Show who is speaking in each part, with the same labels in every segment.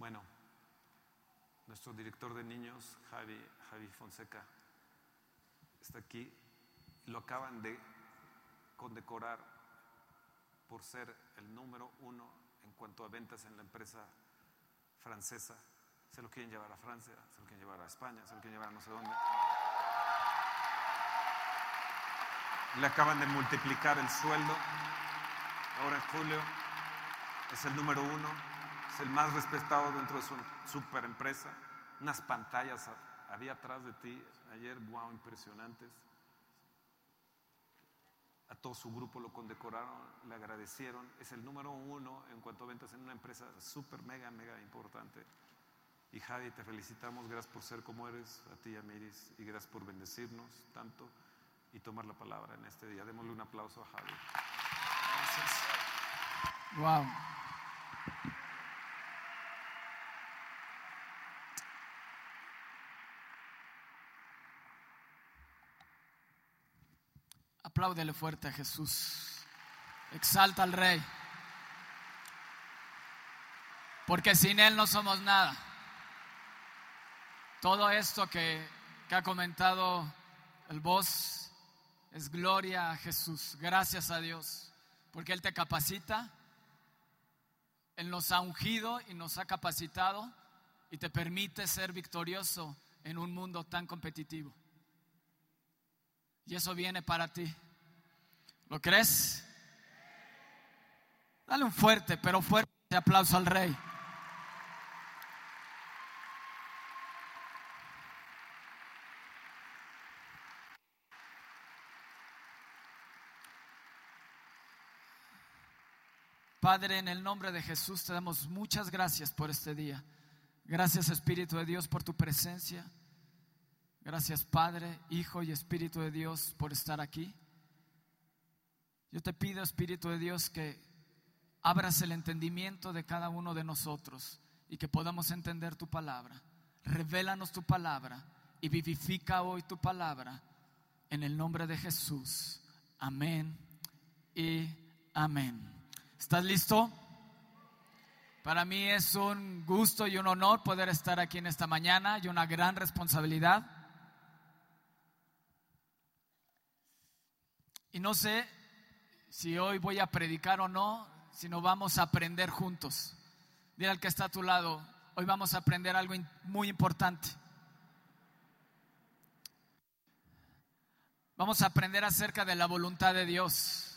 Speaker 1: Bueno, nuestro director de niños, Javi, Javi Fonseca, está aquí. Lo acaban de condecorar por ser el número uno en cuanto a ventas en la empresa francesa. Se lo quieren llevar a Francia, se lo quieren llevar a España, se lo quieren llevar a no sé dónde. Le acaban de multiplicar el sueldo. Ahora en julio es el número uno, es el más respetado dentro de su super empresa. Unas pantallas había atrás de ti ayer, wow, impresionantes. A todo su grupo lo condecoraron, le agradecieron. Es el número uno en cuanto a ventas en una empresa súper, mega, mega importante. Y Javi, te felicitamos, gracias por ser como eres, a ti y a Miris, y gracias por bendecirnos tanto y tomar la palabra en este día. Démosle un aplauso a Javi.
Speaker 2: Gracias. Wow. Apláudele fuerte a Jesús. Exalta al Rey. Porque sin Él no somos nada. Todo esto que, que ha comentado el voz es gloria a Jesús. Gracias a Dios. Porque Él te capacita. Él nos ha ungido y nos ha capacitado y te permite ser victorioso en un mundo tan competitivo. Y eso viene para ti. ¿Lo crees? Dale un fuerte, pero fuerte aplauso al rey. Padre, en el nombre de Jesús te damos muchas gracias por este día. Gracias Espíritu de Dios por tu presencia. Gracias Padre, Hijo y Espíritu de Dios por estar aquí. Yo te pido Espíritu de Dios que abras el entendimiento de cada uno de nosotros y que podamos entender tu palabra. Revélanos tu palabra y vivifica hoy tu palabra en el nombre de Jesús. Amén y amén. ¿Estás listo? Para mí es un gusto y un honor poder estar aquí en esta mañana y una gran responsabilidad. Y no sé si hoy voy a predicar o no, si no vamos a aprender juntos. Dile al que está a tu lado, hoy vamos a aprender algo muy importante. Vamos a aprender acerca de la voluntad de Dios.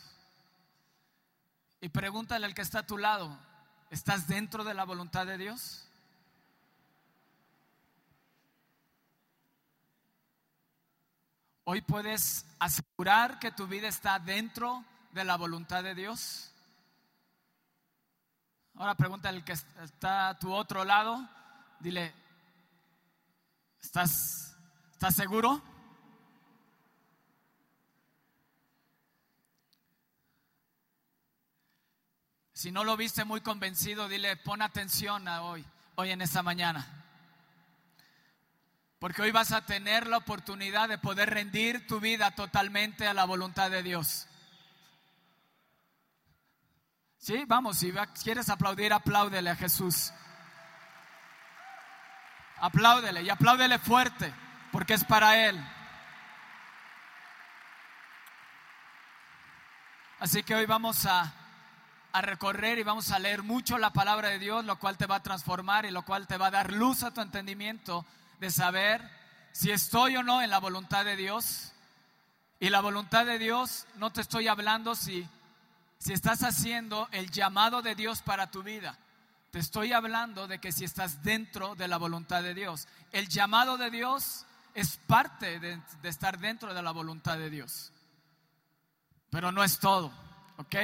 Speaker 2: Y pregúntale al que está a tu lado, ¿estás dentro de la voluntad de Dios? Hoy puedes asegurar que tu vida está dentro de la voluntad de Dios. Ahora pregúntale al que está a tu otro lado, dile, ¿estás, ¿estás seguro? Si no lo viste muy convencido, dile, pon atención a hoy, hoy en esta mañana. Porque hoy vas a tener la oportunidad de poder rendir tu vida totalmente a la voluntad de Dios. Sí, vamos, si quieres aplaudir, apláudele a Jesús. Apláudele y apláudele fuerte, porque es para Él. Así que hoy vamos a a recorrer y vamos a leer mucho la palabra de Dios, lo cual te va a transformar y lo cual te va a dar luz a tu entendimiento de saber si estoy o no en la voluntad de Dios. Y la voluntad de Dios, no te estoy hablando si, si estás haciendo el llamado de Dios para tu vida. Te estoy hablando de que si estás dentro de la voluntad de Dios. El llamado de Dios es parte de, estar dentro de la voluntad de Dios. Pero no es todo, ¿ok?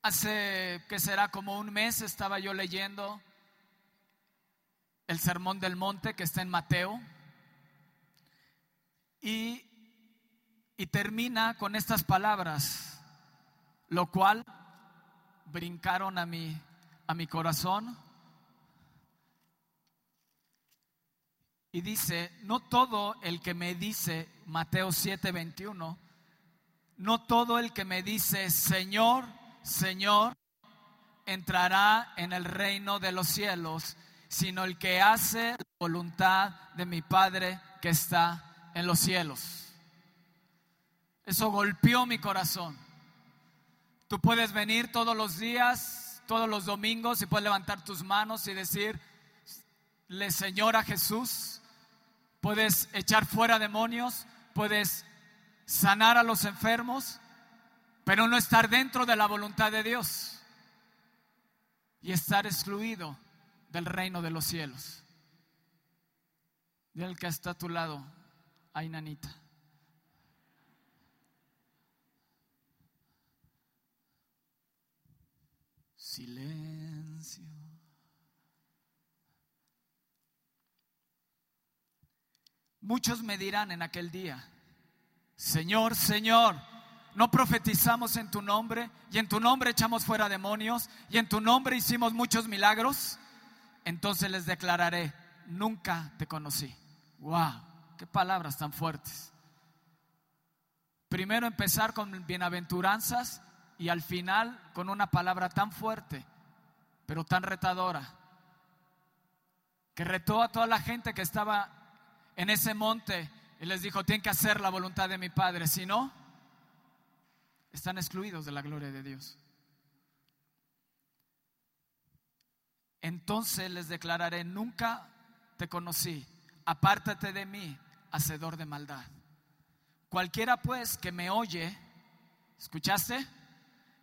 Speaker 2: Hace que será como un mes estaba yo leyendo el Sermón del Monte que está en Mateo y, y termina con estas palabras, lo cual brincaron a mi, a mi corazón. Y dice, no todo el que me dice, Mateo 7:21, no todo el que me dice, Señor, Señor, entrará en el reino de los cielos, sino el que hace la voluntad de mi Padre que está en los cielos. Eso golpeó mi corazón. Tú puedes venir todos los días, todos los domingos y puedes levantar tus manos y decirle Señor a Jesús. Puedes echar fuera demonios, puedes sanar a los enfermos, pero no estar dentro de la voluntad de Dios y estar excluido del reino de los cielos. Dile que está a tu lado, ay nanita. Silencio. Muchos me dirán en aquel día, Señor, Señor, no profetizamos en tu nombre y en tu nombre echamos fuera demonios y en tu nombre hicimos muchos milagros. Entonces les declararé, nunca te conocí. Wow, qué palabras tan fuertes. Primero empezar con bienaventuranzas y al final con una palabra tan fuerte, pero tan retadora, que retó a toda la gente que estaba en ese monte y les dijo, tienen que hacer la voluntad de mi Padre, si no, están excluidos de la gloria de Dios. Entonces les declararé, nunca te conocí, apártate de mí, hacedor de maldad. Cualquiera pues que me oye, ¿escuchaste?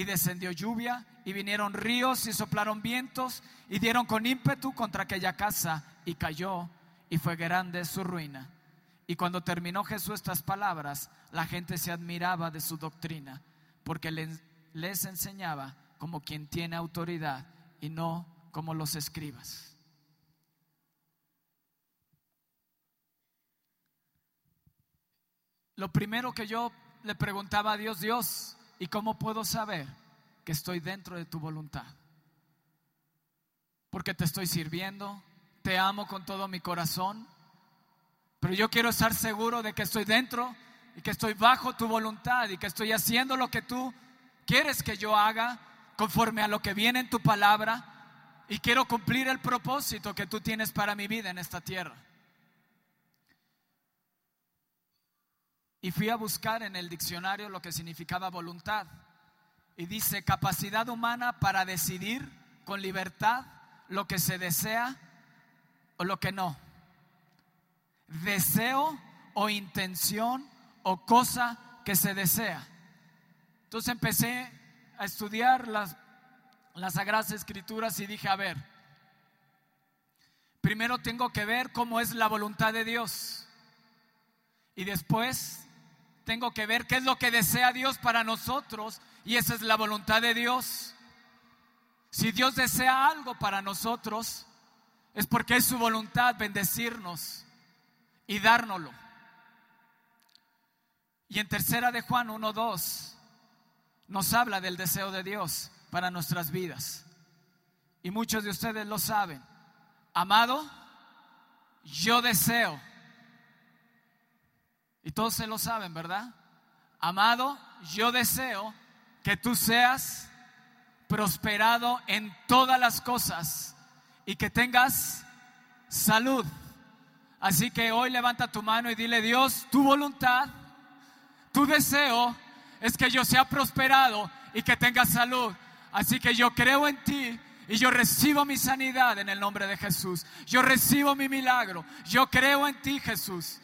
Speaker 2: Y descendió lluvia y vinieron ríos y soplaron vientos y dieron con ímpetu contra aquella casa y cayó y fue grande su ruina. Y cuando terminó Jesús estas palabras, la gente se admiraba de su doctrina, porque les, enseñaba como quien tiene autoridad y no como los escribas. Lo primero que yo le preguntaba a Dios, Dios, ¿y cómo puedo saber que estoy dentro de tu voluntad? Porque te estoy sirviendo, te amo con todo mi corazón pero yo quiero estar seguro de que estoy dentro y que estoy bajo tu voluntad y que estoy haciendo lo que tú quieres que yo haga conforme a lo que viene en tu palabra y quiero cumplir el propósito que tú tienes para mi vida en esta tierra. Y fui a buscar en el diccionario lo que significaba voluntad. Y dice capacidad humana para decidir con libertad lo que se desea o lo que no deseo o intención o cosa que se desea. Entonces empecé a estudiar las, las Sagradas Escrituras y dije, a ver, primero tengo que ver cómo es la voluntad de Dios. Y después tengo que ver qué es lo que desea Dios para nosotros. Y esa es la voluntad de Dios. Si Dios desea algo para nosotros, es porque es su voluntad bendecirnos y dárnoslo. Y en tercera de Juan 1.2 nos habla del deseo de Dios para nuestras vidas. Y muchos de ustedes lo saben. Amado, yo deseo. Y todos se lo saben, ¿verdad? Amado, yo deseo que tú seas prosperado en todas las cosas y que tengas salud Así que hoy levanta tu mano y dile, Dios, tu voluntad, tu deseo es que yo sea prosperado y que tenga salud. Así que yo creo en ti y yo recibo mi sanidad en el nombre de Jesús. Yo recibo mi milagro. Yo creo en ti, Jesús.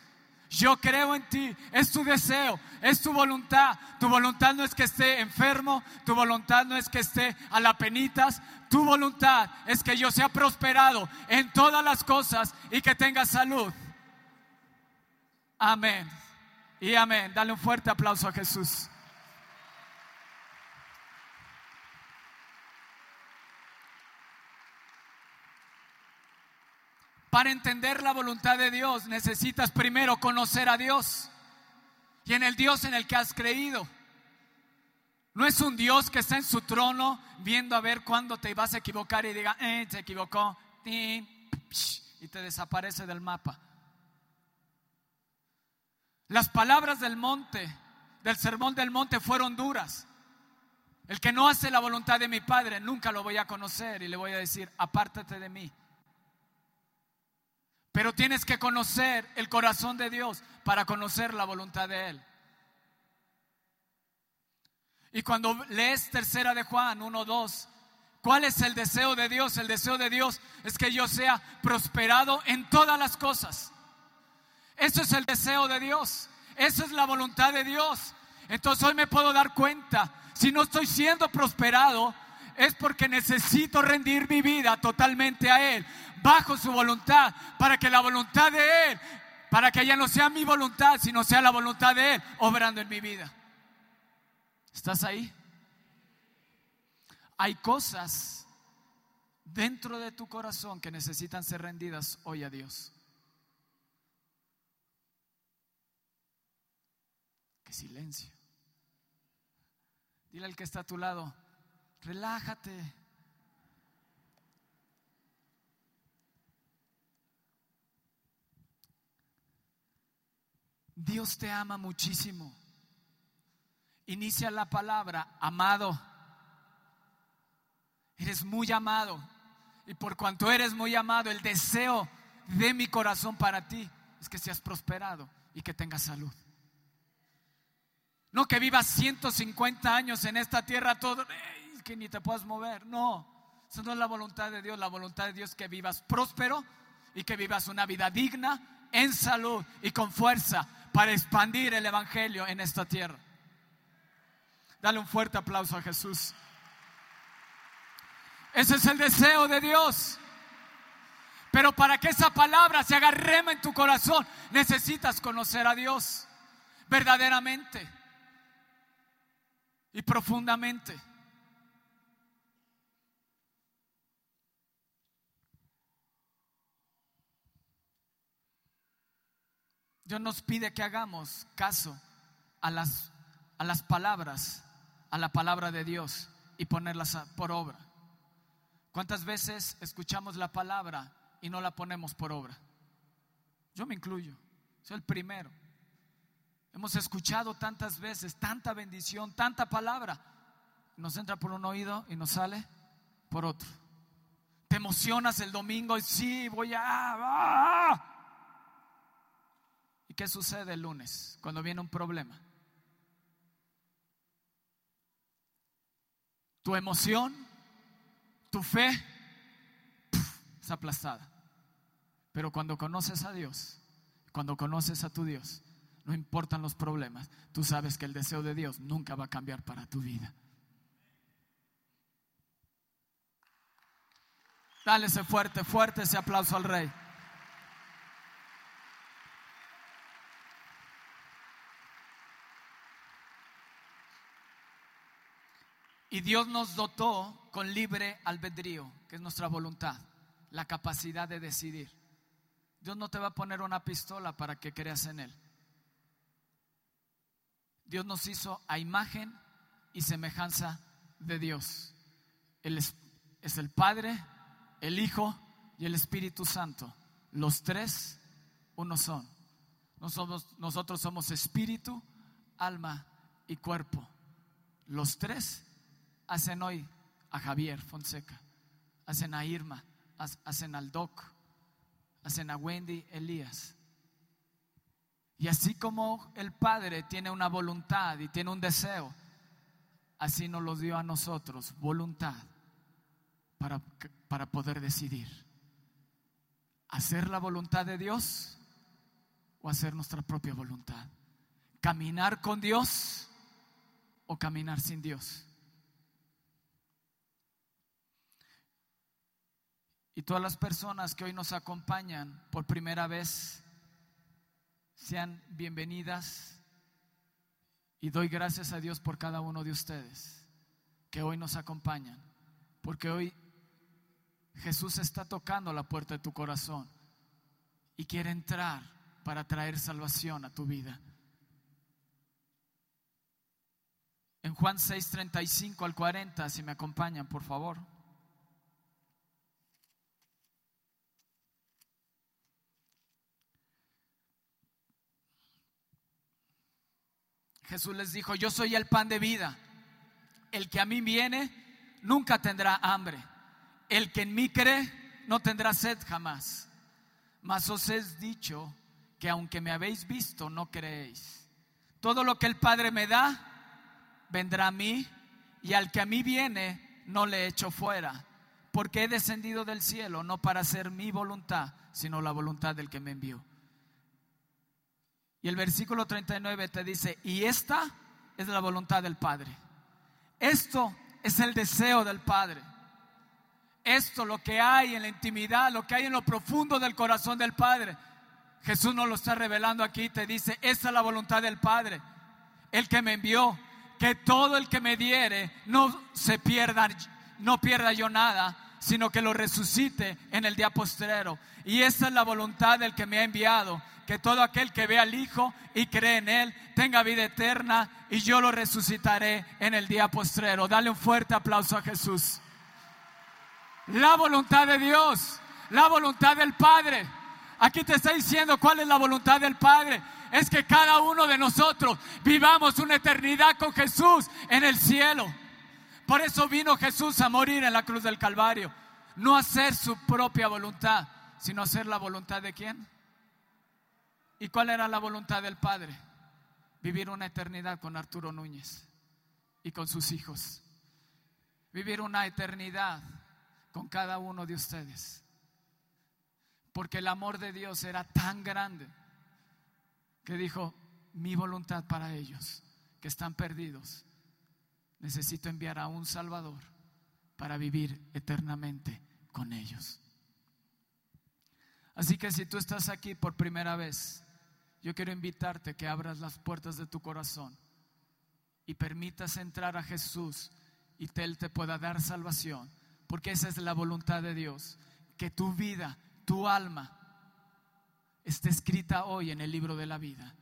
Speaker 2: Yo creo en ti, es tu deseo, es tu voluntad. Tu voluntad no es que esté enfermo, tu voluntad no es que esté a la penitas, tu voluntad es que yo sea prosperado en todas las cosas y que tenga salud. Amén. Y amén. Dale un fuerte aplauso a Jesús. Para entender la voluntad de Dios necesitas primero conocer a Dios y en el Dios en el que has creído. No es un Dios que está en su trono viendo a ver cuándo te vas a equivocar y diga, eh, se equivocó, y te desaparece del mapa. Las palabras del monte, del sermón del monte fueron duras. El que no hace la voluntad de mi Padre nunca lo voy a conocer y le voy a decir, apártate de mí. Pero tienes que conocer el corazón de Dios para conocer la voluntad de Él. Y cuando lees tercera de Juan 1, 2, ¿cuál es el deseo de Dios? El deseo de Dios es que yo sea prosperado en todas las cosas. Eso es el deseo de Dios. Esa es la voluntad de Dios. Entonces hoy me puedo dar cuenta, si no estoy siendo prosperado, es porque necesito rendir mi vida totalmente a Él, bajo su voluntad, para que la voluntad de Él, para que ya no sea mi voluntad, sino sea la voluntad de Él, obrando en mi vida. ¿Estás ahí? Hay cosas dentro de tu corazón que necesitan ser rendidas hoy a Dios. Qué silencio. Dile al que está a tu lado, relájate. Dios te ama muchísimo inicia la palabra, amado. Eres muy amado. Y por cuanto eres muy amado, el deseo de mi corazón para ti es que seas prosperado y que tengas salud. No que vivas 150 años en esta tierra todo, que ni te puedas mover. No, eso no es la voluntad de Dios. La voluntad de Dios es que vivas próspero y que vivas una vida digna, en salud y con fuerza para expandir el Evangelio en esta tierra. Dale un fuerte aplauso a Jesús. Ese es el deseo de Dios. Pero para que esa palabra se haga rema en tu corazón, necesitas conocer a Dios verdaderamente y profundamente. Dios nos pide que hagamos caso a las, a las palabras a la palabra de Dios y ponerlas por obra. ¿Cuántas veces escuchamos la palabra y no la ponemos por obra? Yo me incluyo, soy el primero. Hemos escuchado tantas veces, tanta bendición, tanta palabra. Nos entra por un oído y nos sale por otro. Te emocionas el domingo y sí, voy a... ¡ah! ¿Y qué sucede el lunes cuando viene un problema? tu emoción, tu fe es aplastada. Pero cuando conoces a Dios, cuando conoces a tu Dios, no importan los problemas, tú sabes que el deseo de Dios nunca va a cambiar para tu vida. Dale ese fuerte, fuerte ese aplauso al Rey. Y Dios nos dotó con libre albedrío, que es nuestra voluntad, la capacidad de decidir. Dios no te va a poner una pistola para que creas en Él. Dios nos hizo a imagen y semejanza de Dios. Él es, el Padre, el Hijo y el Espíritu Santo. Los tres, uno son. nosotros somos espíritu, alma y cuerpo. Los tres hacen hoy a Javier Fonseca, a Irma, hacen al Doc, hacen a Wendy Elías. Y así como el Padre tiene una voluntad y tiene un deseo, así nos lo dio a nosotros, voluntad, para, para poder decidir. Hacer la voluntad de Dios o hacer nuestra propia voluntad. Caminar con Dios o caminar sin Dios. Y todas las personas que hoy nos acompañan por primera vez, sean bienvenidas. Y doy gracias a Dios por cada uno de ustedes que hoy nos acompañan. Porque hoy Jesús está tocando la puerta de tu corazón. y quiere entrar para traer salvación a tu vida. En Juan 6, 35 al 40, si me acompañan, por favor. Jesús les dijo, yo soy el pan de vida. El que a mí viene nunca tendrá hambre. El que en mí cree no tendrá sed jamás. Mas os he dicho que aunque me habéis visto, no creéis. Todo lo que el Padre me da, vendrá a mí, y al que a mí viene, no le echo fuera. Porque he descendido del cielo, no para hacer mi voluntad, sino la voluntad del que me envió. Y el versículo 39 te dice, y esta es la voluntad del Padre. Esto es el deseo del Padre. Esto, lo que hay en la intimidad, lo que hay en lo profundo del corazón del Padre. Jesús nos lo está revelando aquí, te dice, esta es la voluntad del Padre, el que me envió, que todo el que me diere no se pierda, no pierda yo nada, sino que lo resucite en el día postrero. Y esta es la voluntad del que me ha enviado, que todo aquel que ve al Hijo y cree en Él tenga vida eterna y yo lo resucitaré en el día postrero. Dale un fuerte aplauso a Jesús. La voluntad de Dios, la voluntad del Padre. Aquí te está diciendo cuál es la voluntad del Padre. Es que cada uno de nosotros vivamos una eternidad con Jesús en el cielo. Por eso vino Jesús a morir en la cruz del Calvario. No hacer su propia voluntad, sino hacer la voluntad de quién? ¿Y cuál era la voluntad del Padre? Vivir una eternidad con Arturo Núñez y con sus hijos. Vivir una eternidad con cada uno de ustedes. Porque el amor de Dios era tan grande que dijo, mi voluntad para ellos que están perdidos, necesito enviar a un Salvador para vivir eternamente con ellos. Así que si tú estás aquí por primera vez, yo quiero invitarte que abras las puertas de tu corazón y permitas entrar a Jesús y Él te pueda dar salvación, porque esa es la voluntad de Dios, que tu vida, tu alma, esté escrita hoy en el libro de la vida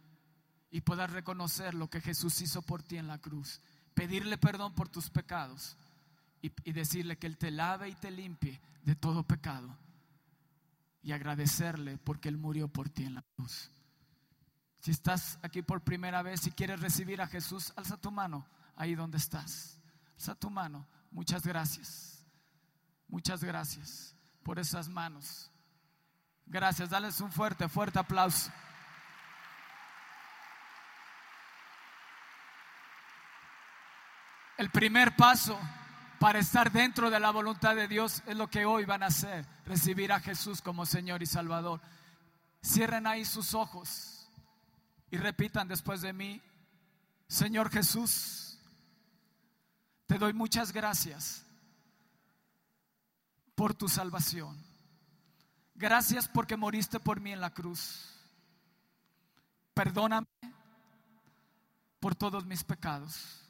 Speaker 2: y puedas reconocer lo que Jesús hizo por ti en la cruz, pedirle perdón por tus pecados y, decirle que Él te lave y te limpie de todo pecado y agradecerle porque Él murió por ti en la cruz. Si estás aquí por primera vez y quieres recibir a Jesús, alza tu mano ahí donde estás. Alza tu mano. Muchas gracias. Muchas gracias por esas manos. Gracias. Dales un fuerte, fuerte aplauso. El primer paso para estar dentro de la voluntad de Dios es lo que hoy van a hacer, recibir a Jesús como Señor y Salvador. Cierren ahí sus ojos y repitan después de mí, Señor Jesús, te doy muchas gracias por tu salvación. Gracias porque moriste por mí en la cruz. Perdóname por todos mis pecados.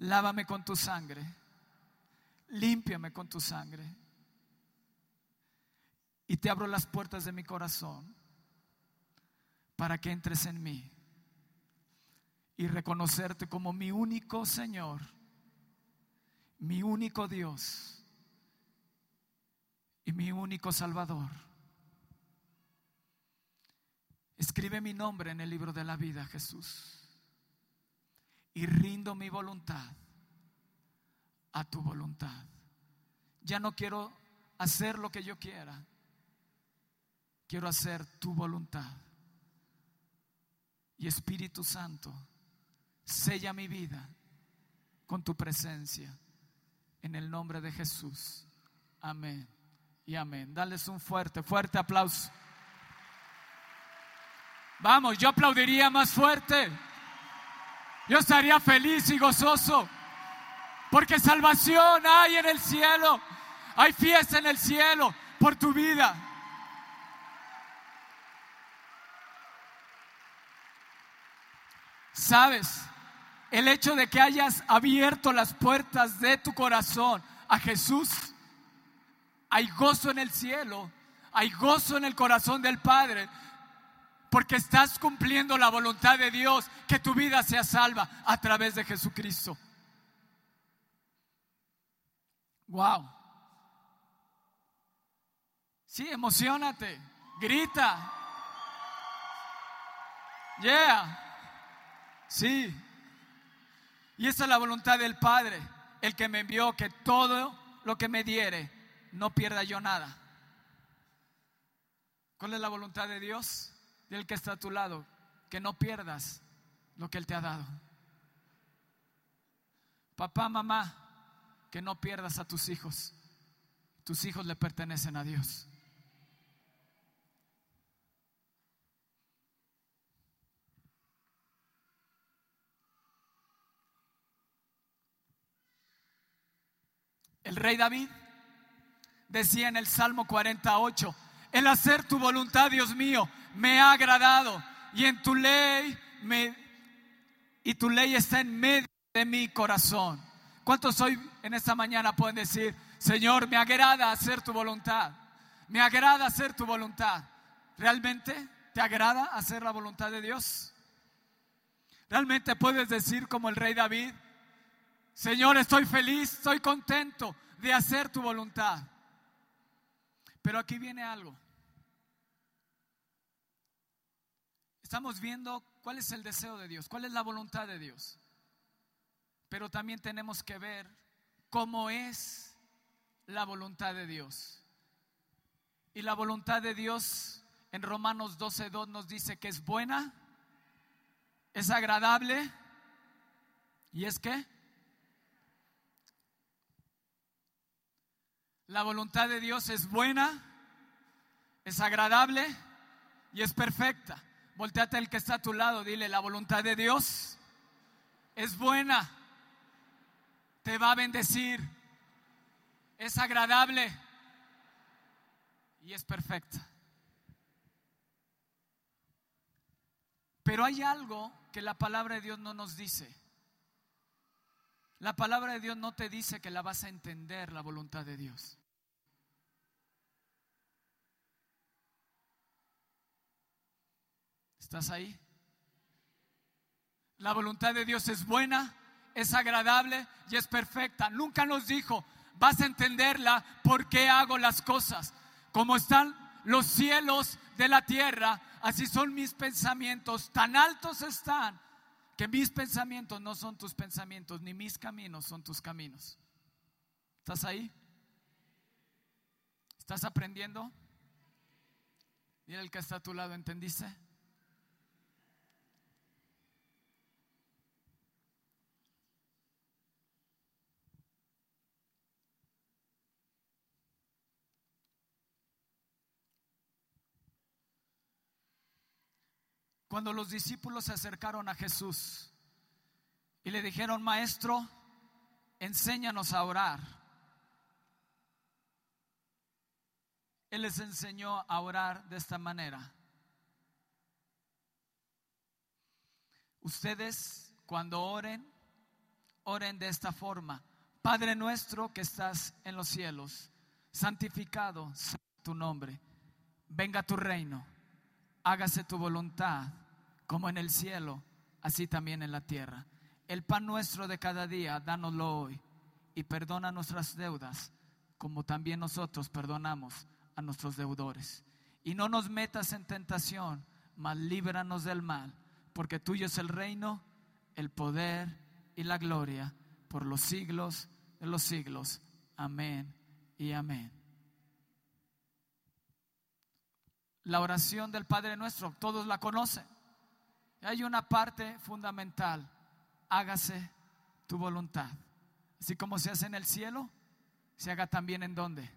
Speaker 2: Lávame con tu sangre. Límpiame con tu sangre. Y te abro las puertas de mi corazón para que entres en mí y reconocerte como mi único Señor, mi único Dios y mi único Salvador. Escribe mi nombre en el libro de la vida, Jesús, y rindo mi voluntad a tu voluntad. Ya no quiero hacer lo que yo quiera, quiero hacer tu voluntad. Y Espíritu Santo, sella mi vida con tu presencia. En el nombre de Jesús. Amén y amén. Dales un fuerte, fuerte aplauso. Vamos, yo aplaudiría más fuerte. Yo estaría feliz y gozoso. Porque salvación hay en el cielo. Hay fiesta en el cielo por tu vida. Sabes, el hecho de que hayas abierto las puertas de tu corazón a Jesús, hay gozo en el cielo, hay gozo en el corazón del Padre, porque estás cumpliendo la voluntad de Dios, que tu vida sea salva a través de Jesucristo. Wow. Sí, emocionate, grita. Yeah. Sí. Y esa es la voluntad del Padre, el que me envió, que todo lo que me diere, no pierda yo nada. ¿Cuál es la voluntad de Dios? Del que está a tu lado, que no pierdas lo que Él te ha dado. Papá, mamá, que no pierdas a tus hijos. Tus hijos le pertenecen a Dios. El rey David decía en el Salmo 48, el hacer tu voluntad, Dios mío, me ha agradado y en tu ley me y tu ley está en medio de mi corazón. ¿Cuántos hoy en esta mañana pueden decir, Señor, me agrada hacer tu voluntad? Me agrada hacer tu voluntad. ¿Realmente te agrada hacer la voluntad de Dios? ¿Realmente puedes decir como el rey David, Señor, estoy feliz, estoy contento de hacer tu voluntad? Pero aquí viene algo. Estamos viendo cuál es el deseo de Dios, cuál es la voluntad de Dios. Pero también tenemos que ver cómo es la voluntad de Dios. Y la voluntad de Dios en Romanos 12.2 nos dice que es buena, es agradable y es que La voluntad de Dios es buena, es agradable y es perfecta. Volteate al que está a tu lado, dile, la voluntad de Dios es buena, te va a bendecir, es agradable y es perfecta. Pero hay algo que la palabra de Dios no nos dice. La palabra de Dios no te dice que la vas a entender la voluntad de Dios. ¿Estás ahí? La voluntad de Dios es buena, es agradable y es perfecta. Nunca nos dijo, vas a entenderla por qué hago las cosas. Como están los cielos de la tierra, así son mis pensamientos. Tan altos están que mis pensamientos no son tus pensamientos, ni mis caminos son tus caminos. ¿Estás ahí? ¿Estás aprendiendo? Y el que está a tu lado, ¿entendiste? Cuando los discípulos se acercaron a Jesús y le dijeron, Maestro, enséñanos a orar. Él les enseñó a orar de esta manera. Ustedes cuando oren, oren de esta forma. Padre nuestro que estás en los cielos, santificado sea tu nombre. Venga tu reino. Hágase tu voluntad como en el cielo, así también en la tierra. El pan nuestro de cada día, dánoslo hoy y perdona nuestras deudas, como también nosotros perdonamos a nuestros deudores. Y no nos metas en tentación, mas líbranos del mal, porque tuyo es el reino, el poder y la gloria por los siglos de los siglos. Amén y amén. La oración del Padre nuestro, todos la conocen. Hay una parte fundamental, hágase tu voluntad. Así como se hace en el cielo, se haga también en donde?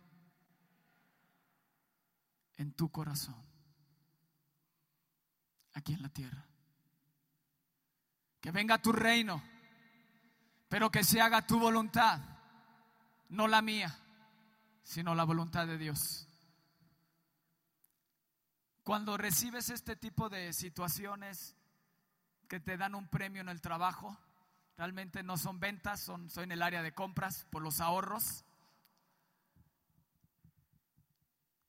Speaker 2: En tu corazón, aquí en la tierra. Que venga tu reino, pero que se haga tu voluntad, no la mía, sino la voluntad de Dios. Cuando recibes este tipo de situaciones, que te dan un premio en el trabajo. Realmente no son ventas, son, soy en el área de compras por los ahorros.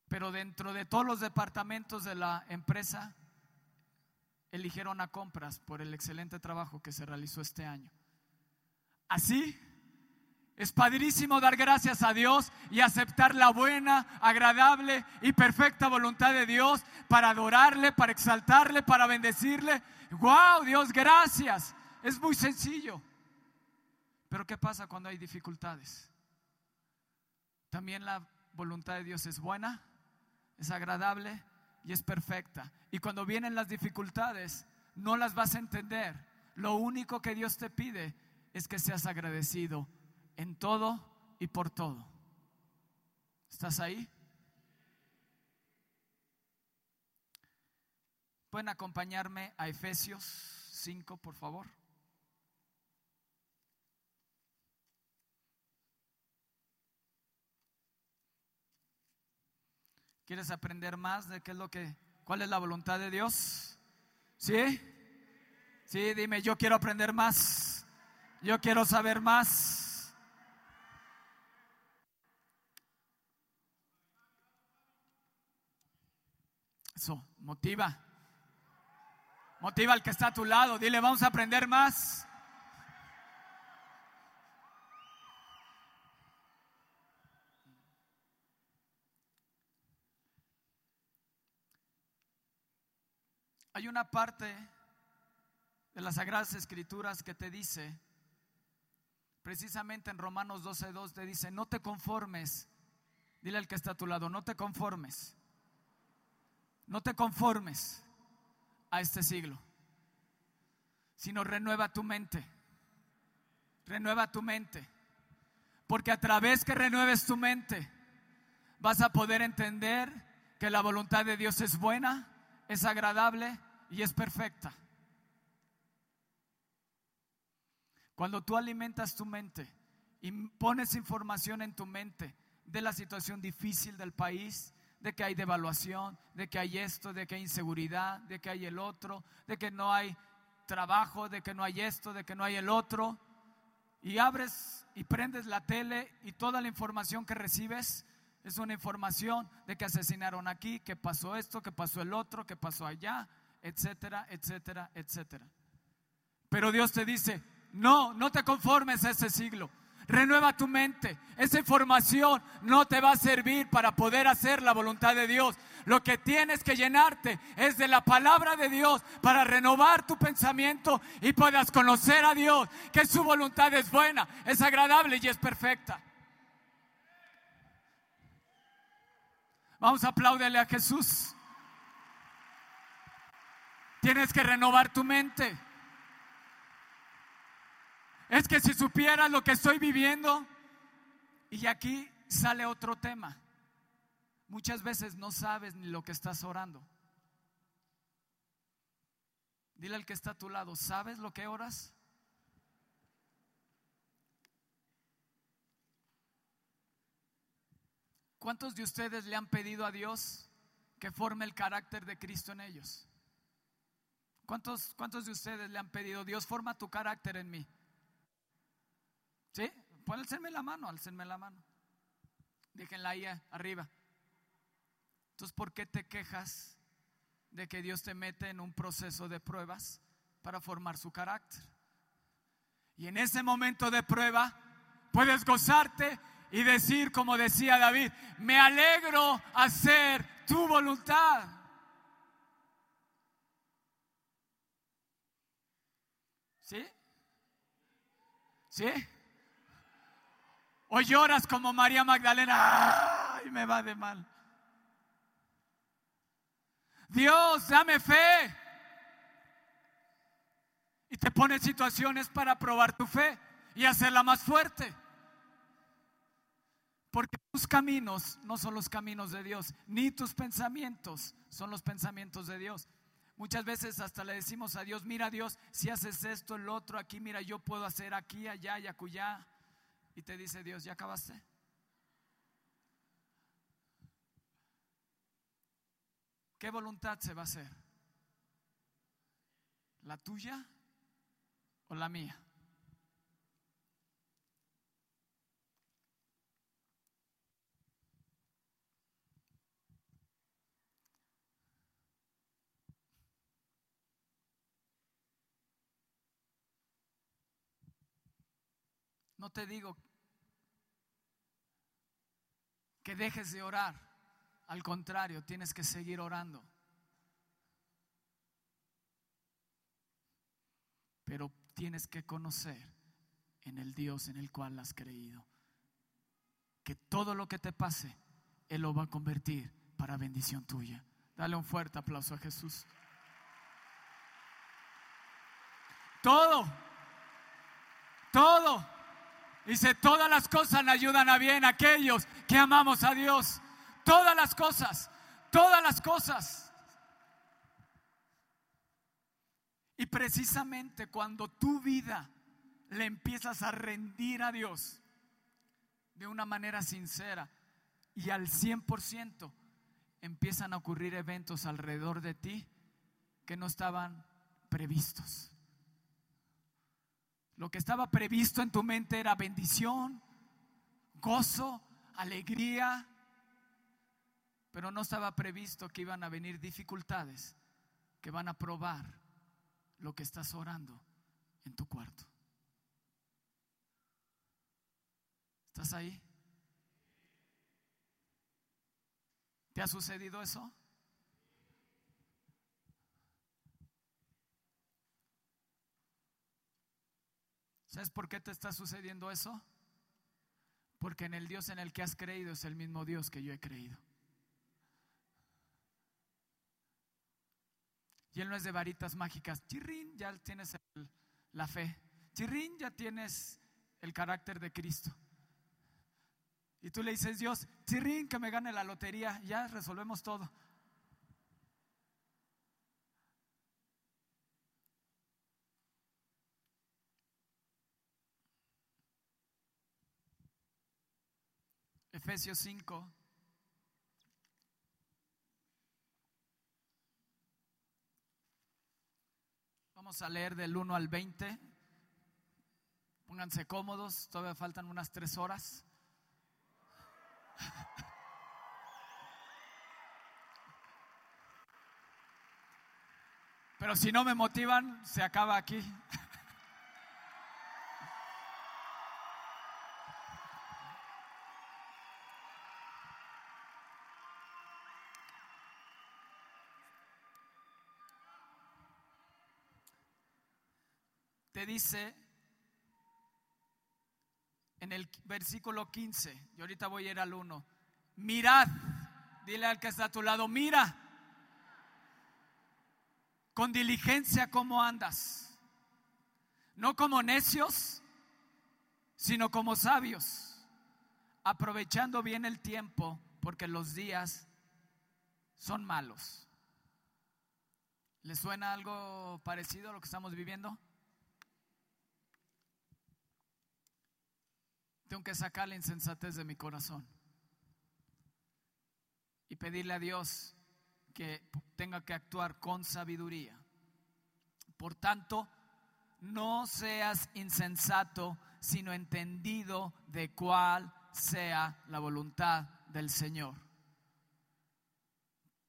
Speaker 2: pero dentro de todos los departamentos de la empresa eligieron a compras por el excelente trabajo que se realizó este año. Así es padrísimo dar gracias a Dios y aceptar la buena, agradable y perfecta voluntad de Dios para adorarle, para exaltarle, para bendecirle. ¡Wow! Dios, gracias. Es muy sencillo. Pero ¿qué pasa cuando hay dificultades? También la voluntad de Dios es buena, es agradable y es perfecta. Y cuando vienen las dificultades, no las vas a entender. Lo único que Dios te pide es que seas agradecido en todo y por todo. ¿Estás ahí? ¿Pueden acompañarme a Efesios 5, por favor? ¿Quieres aprender más de qué es lo que, cuál es la voluntad de Dios? ¿Sí? Sí, dime, yo quiero aprender más. Yo quiero saber más. Eso, motiva. Motiva al que está a tu lado. Dile, vamos a aprender más. Hay una parte de las Sagradas Escrituras que te dice, precisamente en Romanos 12.2 te dice, no te conformes, dile al que está a tu lado, no te conformes, no te conformes a este siglo, sino renueva tu mente, renueva tu mente, porque a través que renueves tu mente vas a poder entender que la voluntad de Dios es buena, es agradable y es perfecta. Cuando tú alimentas tu mente y pones información en tu mente de la situación difícil del país, de que hay devaluación, de que hay esto, de que hay inseguridad, de que hay el otro, de que no hay trabajo, de que no hay esto, de que no hay el otro, y abres y prendes la tele y toda la información que recibes es una información de que asesinaron aquí, que pasó esto, que pasó el otro, que pasó allá, etcétera, etcétera, etcétera. Pero Dios te dice, no, no te conformes a ese siglo. Renueva tu mente. Esa información no te va a servir para poder hacer la voluntad de Dios. Lo que tienes que llenarte es de la palabra de Dios para renovar tu pensamiento y puedas conocer a Dios, que su voluntad es buena, es agradable y es perfecta. Vamos a aplaudirle a Jesús. Tienes que renovar tu mente. Es que si supieras lo que estoy viviendo, y aquí sale otro tema. Muchas veces no sabes ni lo que estás orando. Dile al que está a tu lado, ¿sabes lo que oras? ¿Cuántos de ustedes le han pedido a Dios que forme el carácter de Cristo en ellos? ¿Cuántos, ¿Cuántos de ustedes le han pedido, Dios, forma tu carácter en mí? ¿Sí? Pueden alcenme la mano, alcenme la mano. Déjenla ahí arriba. Entonces, ¿por qué te quejas de que Dios te mete en un proceso de pruebas para formar su carácter? Y en ese momento de prueba puedes gozarte y decir, como decía David, me alegro hacer tu voluntad. ¿Sí? ¿Sí? O lloras como María Magdalena, ay, me va de mal. Dios, dame fe. Y te pone situaciones para probar tu fe y hacerla más fuerte. Porque tus caminos no son los caminos de Dios, ni tus pensamientos son los pensamientos de Dios. Muchas veces hasta le decimos a Dios, mira Dios, si haces esto, el otro, aquí, mira, yo puedo hacer aquí, allá y acullá. Y te dice Dios, ¿ya acabaste? ¿Qué voluntad se va a hacer? ¿La tuya o la mía? No te digo que dejes de orar. Al contrario, tienes que seguir orando. Pero tienes que conocer en el Dios en el cual has creído. Que todo lo que te pase, Él lo va a convertir para bendición tuya. Dale un fuerte aplauso a Jesús. Todo, todo. Dice, todas las cosas le ayudan a bien aquellos que amamos a Dios. Todas las cosas, todas las cosas. Y precisamente cuando tu vida le empiezas a rendir a Dios de una manera sincera y al 100%, empiezan a ocurrir eventos alrededor de ti que no estaban previstos. Lo que estaba previsto en tu mente era bendición, gozo, alegría, pero no estaba previsto que iban a venir dificultades que van a probar lo que estás orando en tu cuarto. ¿Estás ahí? ¿Te ha sucedido eso? ¿Sabes por qué te está sucediendo eso? Porque en el Dios en el que has creído es el mismo Dios que yo he creído. Y Él no es de varitas mágicas. Chirrín, ya tienes la fe. Chirrín, ya tienes el carácter de Cristo. Y tú le dices, Dios, chirrín, que me gane la lotería, ya resolvemos todo. Efesios 5. Vamos a leer del 1 al 20. Pónganse cómodos, todavía faltan unas tres horas. Pero si no me motivan, se acaba aquí. Dice en el versículo 15, y ahorita voy a ir al 1, mirad, dile al que está a tu lado, mira, con diligencia cómo andas, no como necios, sino como sabios, aprovechando bien el tiempo, porque los días son malos. ¿Le suena algo parecido a lo que estamos viviendo? Tengo que sacar la insensatez de mi corazón y pedirle a Dios que tenga que actuar con sabiduría. Por tanto, no seas insensato, sino entendido de cuál sea la voluntad del Señor.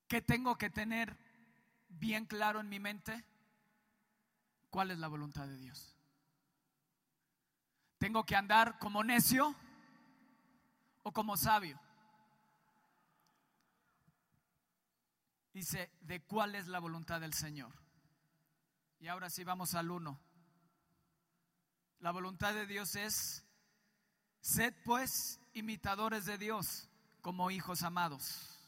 Speaker 2: ¿Qué tengo que tener bien claro en mi mente? ¿Cuál es la voluntad de Dios? ¿Tengo que andar como necio o como sabio? Dice, ¿de cuál es la voluntad del Señor? Y ahora sí vamos al uno. La voluntad de Dios es, sed pues imitadores de Dios como hijos amados.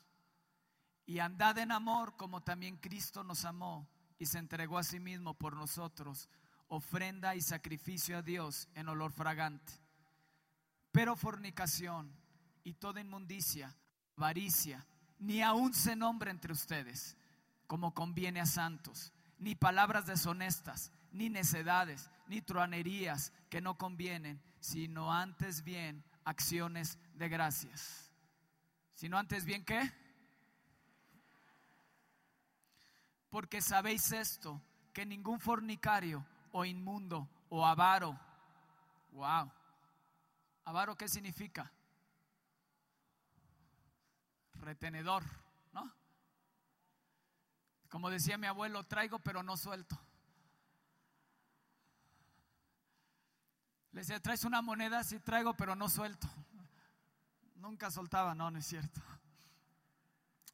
Speaker 2: Y andad en amor como también Cristo nos amó y se entregó a sí mismo por nosotros ofrenda y sacrificio a Dios en olor fragante. Pero fornicación y toda inmundicia, avaricia, ni aun se nombre entre ustedes, como conviene a santos, ni palabras deshonestas, ni necedades, ni truanerías que no convienen, sino antes bien acciones de gracias. Sino antes bien qué? Porque sabéis esto, que ningún fornicario o inmundo o avaro. Wow. ¿Avaro qué significa? Retenedor, ¿no? Como decía mi abuelo, traigo pero no suelto. Le decía, ¿traes una moneda? Sí traigo, pero no suelto. Nunca soltaba, no, no es cierto.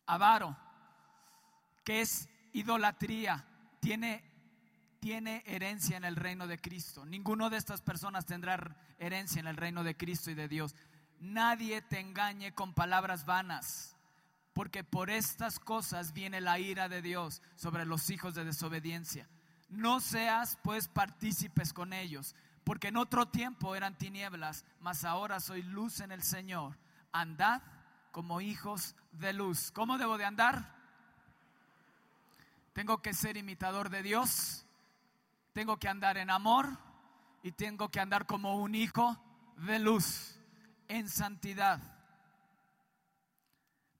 Speaker 2: Avaro, que es idolatría, tiene, tiene herencia en el reino de Cristo. Ninguno de estas personas tendrá herencia en el reino de Cristo y de Dios. Nadie te engañe con palabras vanas, porque por estas cosas viene la ira de Dios sobre los hijos de desobediencia. No seas pues partícipes con ellos, porque en otro tiempo eran tinieblas, mas ahora soy luz en el Señor. Andad como hijos de luz. ¿Cómo debo de andar? Tengo que ser imitador de Dios, tengo que andar en amor y tengo que andar como un hijo de luz, en santidad.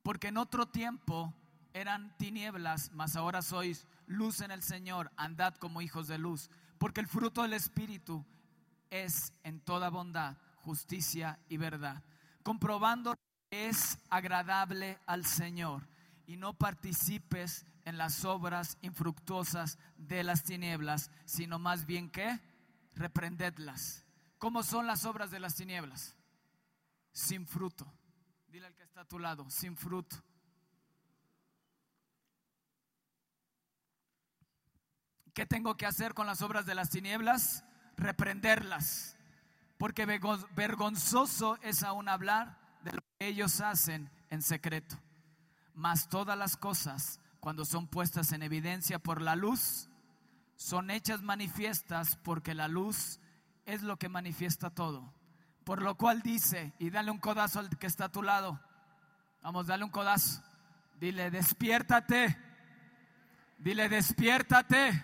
Speaker 2: Porque en otro tiempo eran tinieblas, mas ahora sois luz en el Señor, andad como hijos de luz. Porque el fruto del Espíritu es en toda bondad, justicia y verdad, comprobando que es agradable al Señor y no participes en las obras infructuosas de las tinieblas, sino más bien que reprendedlas. ¿Cómo son las obras de las tinieblas? Sin fruto. Dile al que está a tu lado, sin fruto. ¿Qué tengo que hacer con las obras de las tinieblas? Reprenderlas. Porque vergonzoso es aún hablar de lo que ellos hacen en secreto. Mas todas las cosas, cuando son puestas en evidencia por la luz, son hechas manifiestas porque la luz es lo que manifiesta todo. Por lo cual dice, y dale un codazo al que está a tu lado. Vamos, dale un codazo. Dile, despiértate. Dile, despiértate.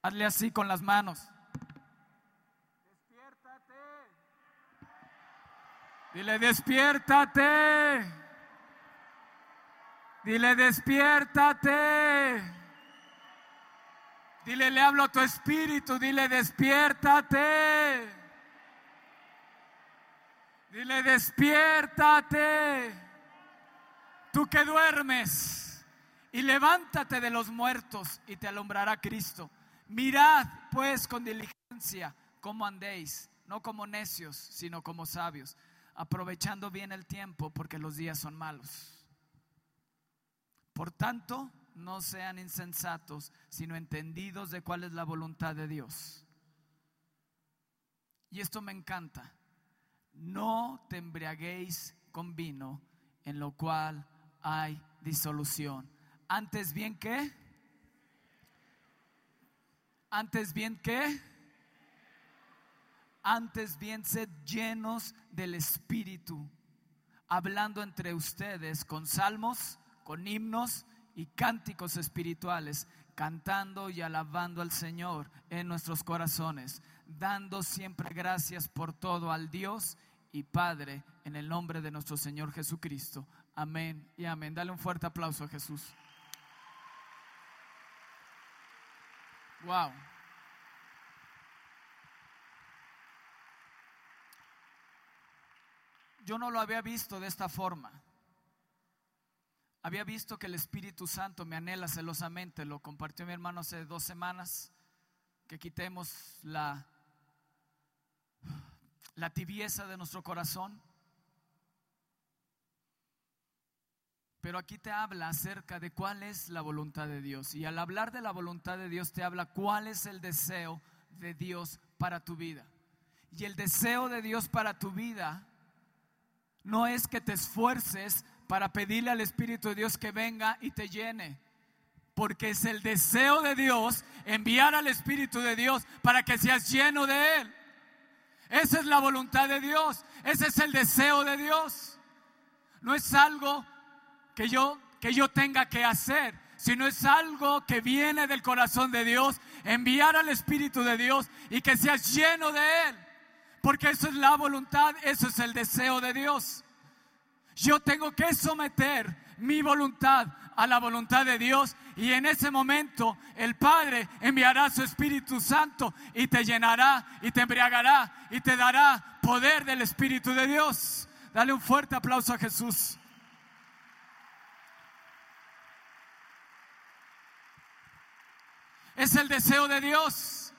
Speaker 2: Hazle así con las manos. Despiértate. Dile, despiértate. Dile, despiértate. Dile, le hablo a tu espíritu. Dile, despiértate. Dile, despiértate. Tú que duermes. Y levántate de los muertos y te alumbrará Cristo. Mirad pues con diligencia cómo andéis, no como necios, sino como sabios, aprovechando bien el tiempo porque los días son malos. Por tanto, no sean insensatos, sino entendidos de cuál es la voluntad de Dios. Y esto me encanta. No te embriaguéis con vino, en lo cual hay disolución. Antes bien que, antes bien que, antes bien sed llenos del Espíritu, hablando entre ustedes con salmos con himnos y cánticos espirituales, cantando y alabando al Señor en nuestros corazones, dando siempre gracias por todo al Dios y Padre en el nombre de nuestro Señor Jesucristo. Amén y amén. Dale un fuerte aplauso a Jesús. Wow. Yo no lo había visto de esta forma. Había visto que el Espíritu Santo me anhela celosamente, lo compartió mi hermano hace dos semanas, que quitemos la, la tibieza de nuestro corazón. Pero aquí te habla acerca de cuál es la voluntad de Dios. Y al hablar de la voluntad de Dios te habla cuál es el deseo de Dios para tu vida. Y el deseo de Dios para tu vida no es que te esfuerces para pedirle al Espíritu de Dios que venga y te llene. Porque es el deseo de Dios enviar al Espíritu de Dios para que seas lleno de Él. Esa es la voluntad de Dios. Ese es el deseo de Dios. No es algo que yo, que yo tenga que hacer, sino es algo que viene del corazón de Dios. Enviar al Espíritu de Dios y que seas lleno de Él. Porque eso es la voluntad, eso es el deseo de Dios. Yo tengo que someter mi voluntad a la voluntad de Dios y en ese momento el Padre enviará su Espíritu Santo y te llenará y te embriagará y te dará poder del Espíritu de Dios. Dale un fuerte aplauso a Jesús. Es el deseo de Dios.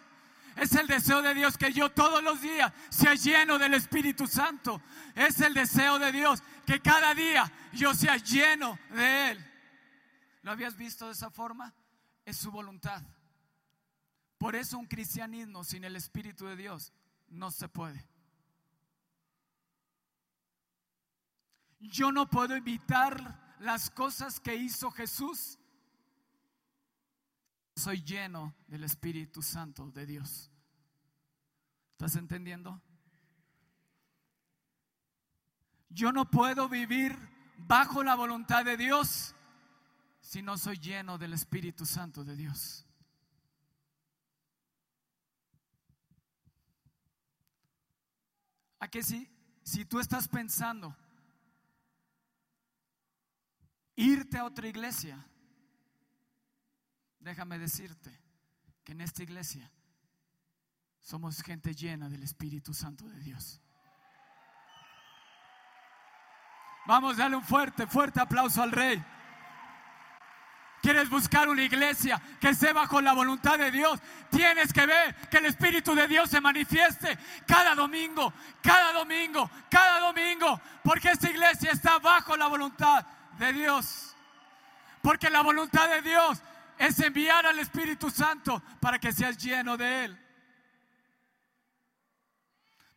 Speaker 2: Es el deseo de Dios que yo todos los días sea lleno del Espíritu Santo. Es el deseo de Dios que cada día yo sea lleno de Él. ¿Lo habías visto de esa forma? Es su voluntad. Por eso un cristianismo sin el Espíritu de Dios no se puede. Yo no puedo evitar las cosas que hizo Jesús. Soy lleno del Espíritu Santo de Dios. ¿Estás entendiendo? Yo no puedo vivir bajo la voluntad de Dios si no soy lleno del Espíritu Santo de Dios. ¿A que si, si tú estás pensando irte a otra iglesia, déjame decirte que en esta iglesia somos gente llena del Espíritu Santo de Dios. Vamos, dale un fuerte, fuerte aplauso al Rey. ¿Quieres buscar una iglesia que esté bajo la voluntad de Dios? Tienes que ver que el Espíritu de Dios se manifieste cada domingo, cada domingo, cada domingo, porque esta iglesia está bajo la voluntad de Dios. Porque la voluntad de Dios es enviar al Espíritu Santo para que seas lleno de Él.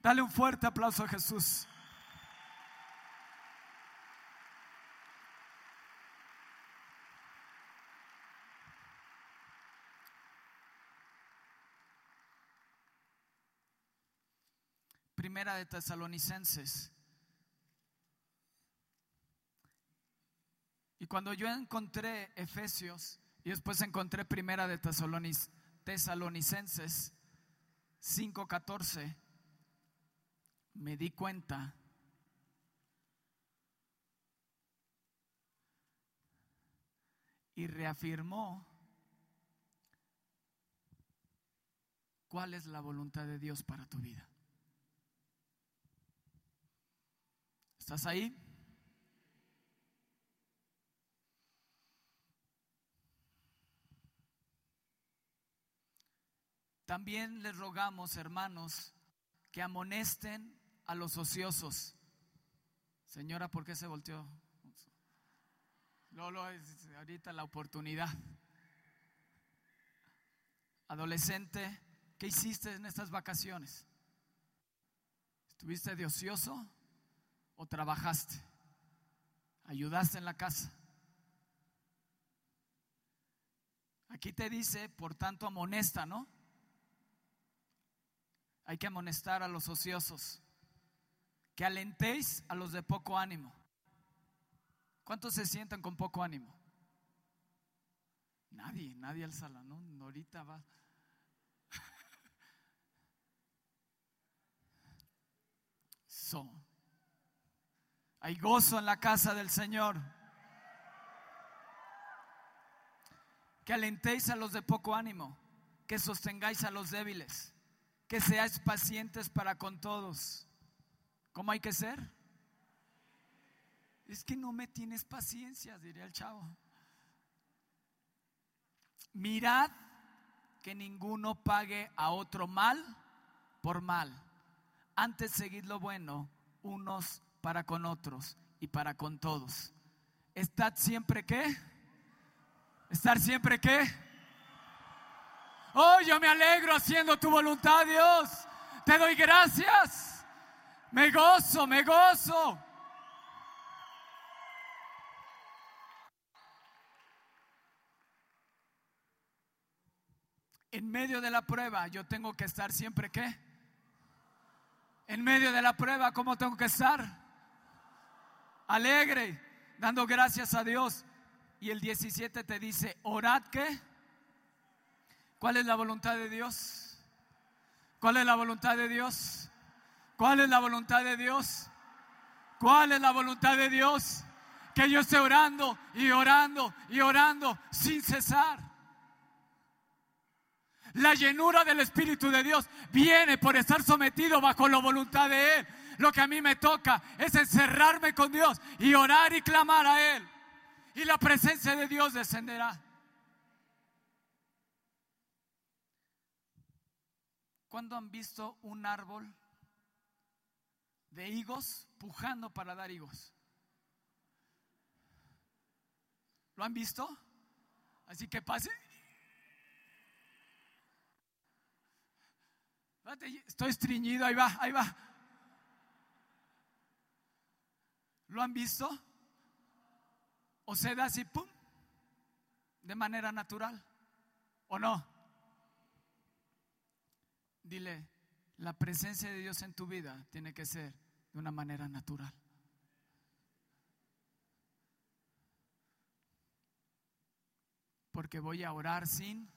Speaker 2: Dale un fuerte aplauso a Jesús. Primera de Tesalonicenses. Y cuando yo encontré Efesios y después encontré Primera de Tesalonicenses 5:14, me di cuenta y reafirmó cuál es la voluntad de Dios para tu vida. ¿Estás ahí? También les rogamos, hermanos, que amonesten a los ociosos. Señora, ¿por qué se volteó? Lolo, es ahorita la oportunidad. Adolescente, ¿qué hiciste en estas vacaciones? ¿Estuviste de ocioso? O trabajaste? ¿Ayudaste en la casa? Aquí te dice, por tanto, amonesta, ¿no? Hay que amonestar a los ociosos, que alentéis a los de poco ánimo. ¿Cuántos se sientan con poco ánimo? Nadie, nadie al salón, ¿no? Ahorita va. So, hay gozo en la casa del Señor. Que alentéis a los de poco ánimo, que sostengáis a los débiles, que seáis pacientes para con todos. ¿Cómo hay que ser? Es que no me tienes paciencia, diría el chavo. Mirad que ninguno pague a otro mal por mal. Antes seguid lo bueno unos para con otros y para con todos. Estad siempre qué? Estar siempre qué? Oh, yo me alegro haciendo tu voluntad, Dios. Te doy gracias. Me gozo, me gozo. En medio de la prueba, yo tengo que estar siempre qué? En medio de la prueba, ¿cómo tengo que estar? Alegre, dando gracias a Dios. Y el 17 te dice, orad qué? ¿Cuál es la voluntad de Dios? ¿Cuál es la voluntad de Dios? ¿Cuál es la voluntad de Dios? ¿Cuál es la voluntad de Dios? Que yo esté orando y orando y orando sin cesar. La llenura del Espíritu de Dios viene por estar sometido bajo la voluntad de Él. Lo que a mí me toca es encerrarme con Dios y orar y clamar a Él. Y la presencia de Dios descenderá. ¿Cuándo han visto un árbol de higos pujando para dar higos? ¿Lo han visto? Así que pase. Estoy estreñido, ahí va, ahí va. ¿Lo han visto? O se da así, ¡pum! De manera natural. ¿O no? Dile, la presencia de Dios en tu vida tiene que ser de una manera natural. Porque voy a orar sin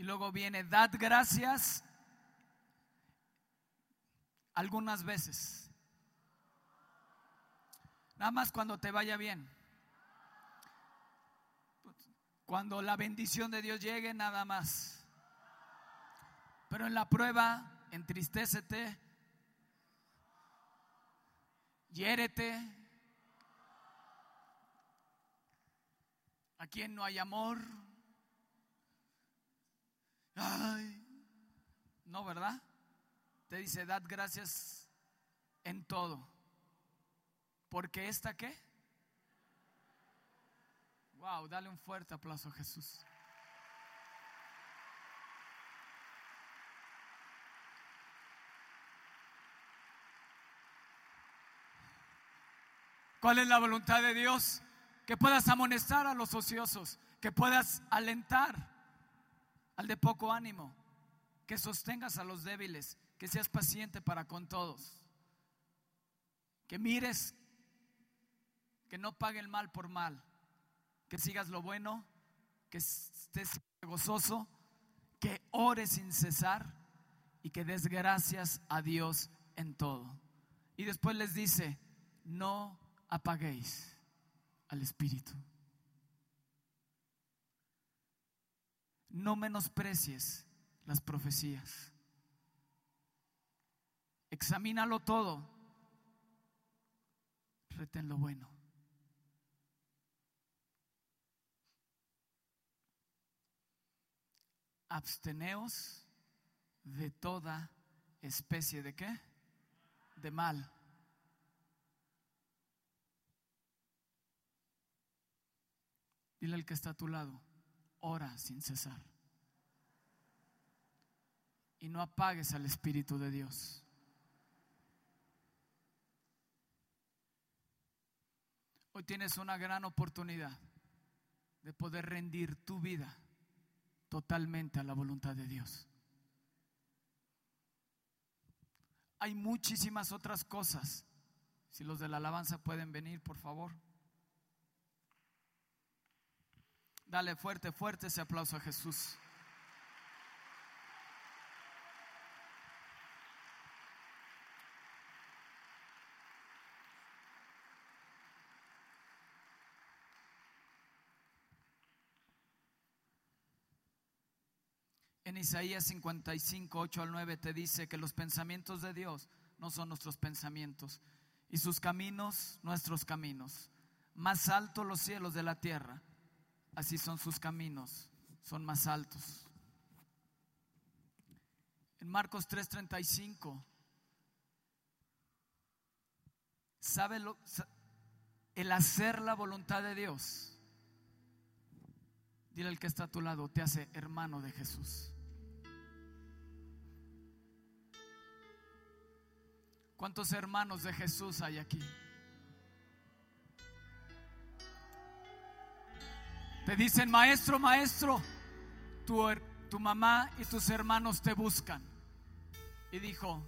Speaker 2: Y luego viene, dad gracias algunas veces. Nada más cuando te vaya bien. Cuando la bendición de Dios llegue, nada más. Pero en la prueba, entristécete, hiérete. A quien no hay amor, No, ¿verdad? Te dice, dad gracias en todo. Porque esta qué? Wow, dale un fuerte aplauso a Jesús. ¿Cuál es la voluntad de Dios? Que puedas amonestar a los ociosos, que puedas alentar al de poco ánimo, que sostengas a los débiles, que seas paciente para con todos, que mires, que no pague el mal por mal, que sigas lo bueno, que estés gozoso, que ores sin cesar y que des gracias a Dios en todo. Y después les dice, no apaguéis al Espíritu. No menosprecies las profecías. Examínalo todo. Retén lo bueno. Absteneos de toda especie de qué? De mal. Dile al que está a tu lado ora sin cesar. Y no apagues al Espíritu de Dios. Hoy tienes una gran oportunidad de poder rendir tu vida totalmente a la voluntad de Dios. Hay muchísimas otras cosas. Si los de la alabanza pueden venir, por favor. Dale fuerte, fuerte ese aplauso a Jesús. En Isaías 55, 8 al 9 te dice que los pensamientos de Dios no son nuestros pensamientos y sus caminos nuestros caminos. Más altos los cielos de la tierra así son sus caminos, son más altos. En Marcos 3:35, ¿sabe lo, el hacer la voluntad de Dios? Dile al que está a tu lado, te hace hermano de Jesús. ¿Cuántos hermanos de Jesús hay aquí? Te dicen, maestro, maestro, tu, tu mamá y tus hermanos te buscan. Y dijo,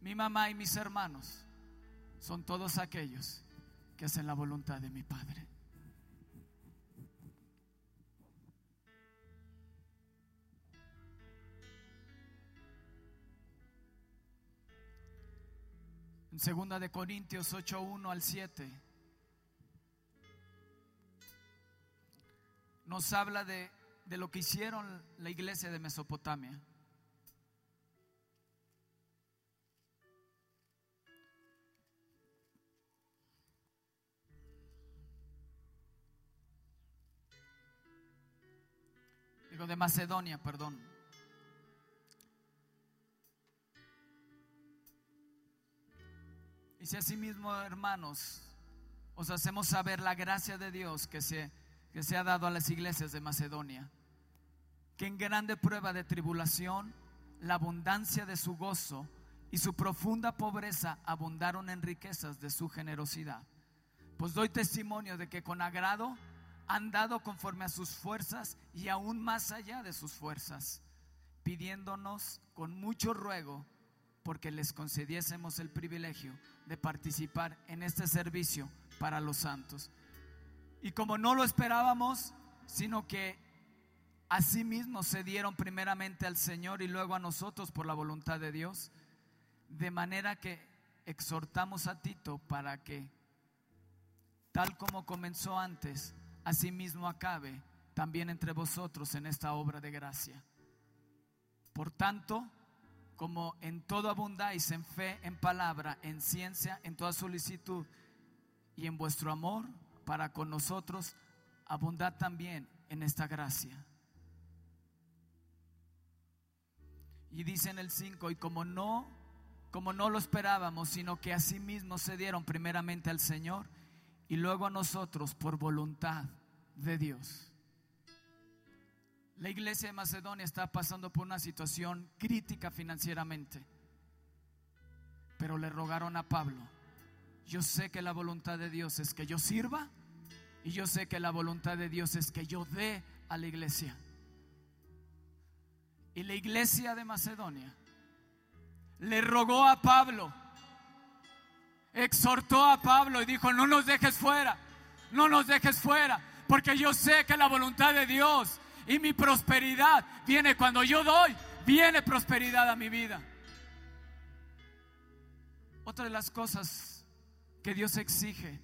Speaker 2: mi mamá y mis hermanos son todos aquellos que hacen la voluntad de mi Padre. En segunda de Corintios 8:1 al 7 nos habla de, de lo que hicieron la iglesia de Mesopotamia. Digo, de Macedonia, perdón. Y si asimismo, hermanos, os hacemos saber la gracia de Dios que se que se ha dado a las iglesias de Macedonia, que en grande prueba de tribulación, la abundancia de su gozo y su profunda pobreza abundaron en riquezas de su generosidad. Pues doy testimonio de que con agrado han dado conforme a sus fuerzas y aún más allá de sus fuerzas, pidiéndonos con mucho ruego porque les concediésemos el privilegio de participar en este servicio para los santos. Y como no lo esperábamos, sino que asimismo se dieron primeramente al Señor y luego a nosotros por la voluntad de Dios, de manera que exhortamos a Tito para que, tal como comenzó antes, asimismo acabe también entre vosotros en esta obra de gracia. Por tanto, como en todo abundáis en fe, en palabra, en ciencia, en toda solicitud y en vuestro amor para con nosotros, abundad también en esta gracia. Y dice en el 5, y como no, como no lo esperábamos, sino que asimismo se dieron primeramente al Señor y luego a nosotros por voluntad de Dios. La iglesia de Macedonia está pasando por una situación crítica financieramente, pero le rogaron a Pablo, yo sé que la voluntad de Dios es que yo sirva y yo sé que la voluntad de Dios es que yo dé a la iglesia. Y la iglesia de Macedonia le rogó a Pablo, exhortó a Pablo y dijo, no nos dejes fuera, no nos dejes fuera, porque yo sé que la voluntad de Dios y mi prosperidad viene cuando yo doy, viene prosperidad a mi vida. Otra de las cosas que Dios exige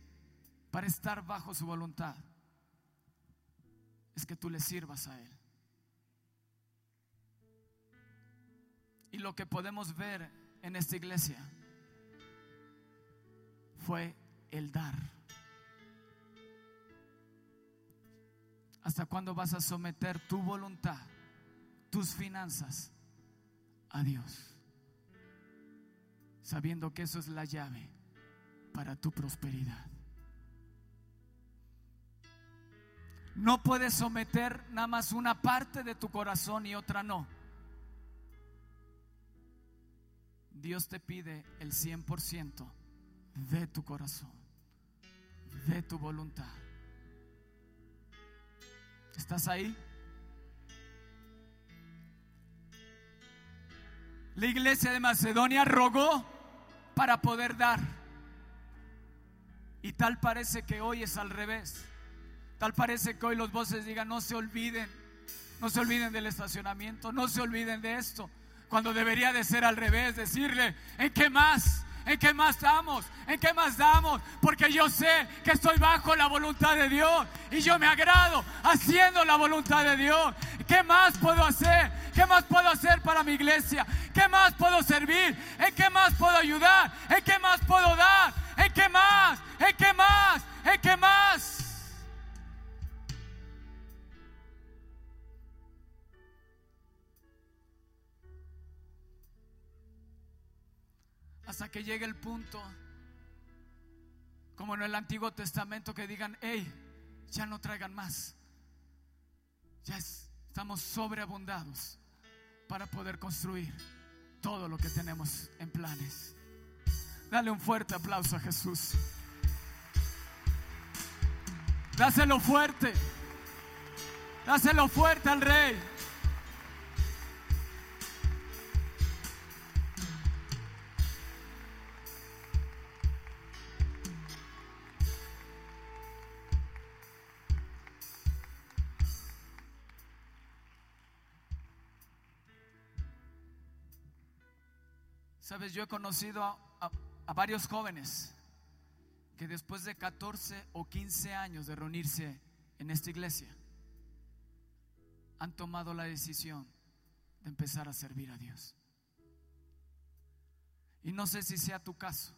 Speaker 2: para estar bajo su voluntad es que tú le sirvas a Él. Y lo que podemos ver en esta iglesia fue el dar. ¿Hasta cuándo vas a someter tu voluntad, tus finanzas a Dios? Sabiendo que eso es la llave para tu prosperidad. No puedes someter nada más una parte de tu corazón y otra no. Dios te pide el 100% de tu corazón, de tu voluntad. ¿Estás ahí? La iglesia de Macedonia rogó para poder dar. Y tal parece que hoy es al revés. Tal parece que hoy los voces digan, no se olviden, no se olviden del estacionamiento, no se olviden de esto. Cuando debería de ser al revés, decirle, ¿en qué más? ¿En qué más damos? ¿En qué más damos? Porque yo sé que estoy bajo la voluntad de Dios y yo me agrado haciendo la voluntad de Dios. ¿Qué más puedo hacer? ¿Qué más puedo hacer para mi iglesia? ¿Qué más puedo servir? ¿En qué más puedo ayudar? ¿En qué más puedo dar? ¿En qué más? ¿En qué más? ¿En qué más? Hasta que llegue el punto, como en el Antiguo Testamento, que digan, hey, ya no traigan más. Ya estamos sobreabundados para poder construir todo lo que tenemos en planes. Dale un fuerte aplauso a Jesús. Dáselo fuerte. Dáselo fuerte al Rey. Sabes, yo he conocido a, varios jóvenes que después de 14 o 15 años de reunirse en esta iglesia, han tomado la decisión de empezar a servir a Dios. Y no sé si sea tu caso,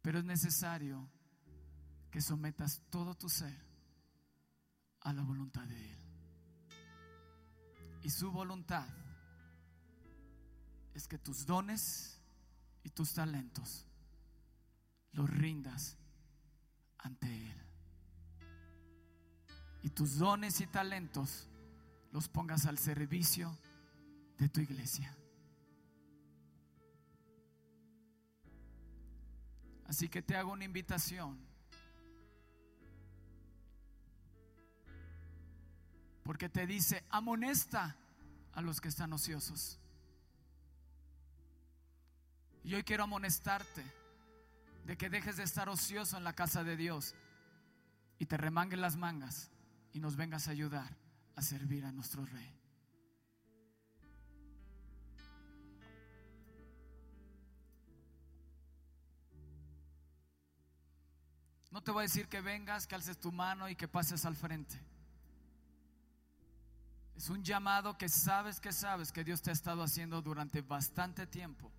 Speaker 2: pero es necesario que sometas todo tu ser a la voluntad de Él. Y su voluntad es que tus dones y tus talentos los rindas ante Él. Y tus dones y talentos los pongas al servicio de tu iglesia. Así que te hago una invitación. Porque te dice, amonesta a los que están ociosos. Y hoy quiero amonestarte de que dejes de estar ocioso en la casa de Dios y te remangues las mangas y nos vengas a ayudar a servir a nuestro Rey. No te voy a decir que vengas, que alces tu mano y que pases al frente. Es un llamado que sabes que sabes que Dios te ha estado haciendo durante bastante tiempo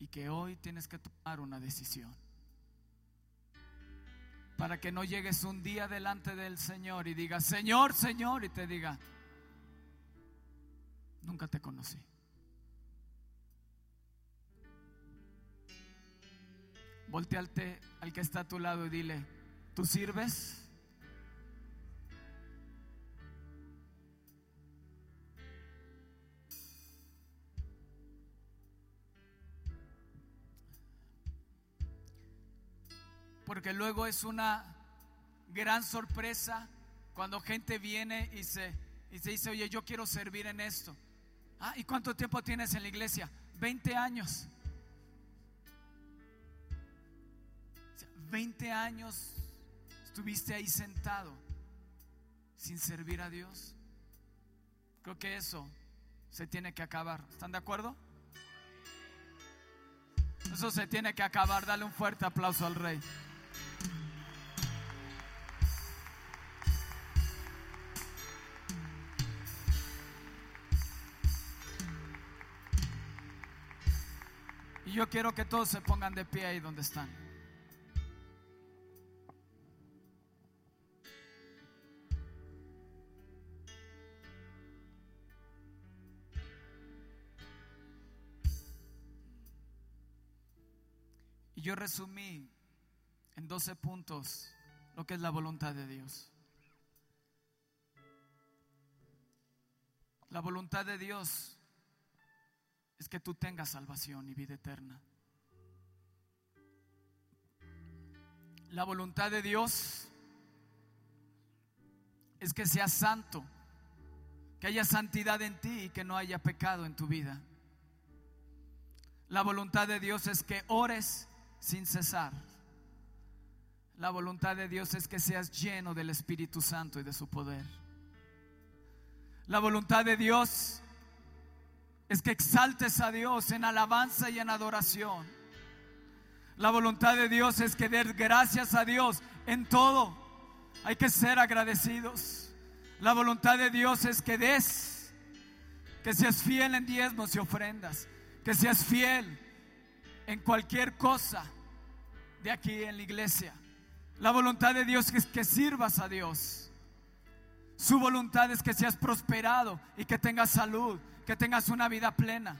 Speaker 2: y que hoy tienes que tomar una decisión. Para que no llegues un día delante del Señor y digas, Señor, Señor, y te diga, nunca te conocí. Voltealte al que está a tu lado y dile, ¿tú sirves? Porque luego es una gran sorpresa cuando gente viene y se, y se dice, oye, yo quiero servir en esto. Ah, ¿y cuánto tiempo tienes en la iglesia? 20 años. 20 años estuviste ahí sentado sin servir a Dios. Creo que eso se tiene que acabar. ¿Están de acuerdo? Eso se tiene que acabar. Dale un fuerte aplauso al rey. Y yo quiero que todos se pongan de pie ahí donde están. Y yo resumí en 12 puntos lo que es la voluntad de Dios. La voluntad de Dios es que tú tengas salvación y vida eterna. La voluntad de Dios es que seas santo, que haya santidad en ti y que no haya pecado en tu vida. La voluntad de Dios es que ores sin cesar. La voluntad de Dios es que seas lleno del Espíritu Santo y de su poder. La voluntad de Dios es que exaltes a Dios en alabanza y en adoración. La voluntad de Dios es que des gracias a Dios en todo. Hay que ser agradecidos. La voluntad de Dios es que des, que seas fiel en diezmos y ofrendas, que seas fiel en cualquier cosa de aquí en la iglesia. La voluntad de Dios es que sirvas a Dios. Su voluntad es que seas prosperado y que tengas salud, que tengas una vida plena.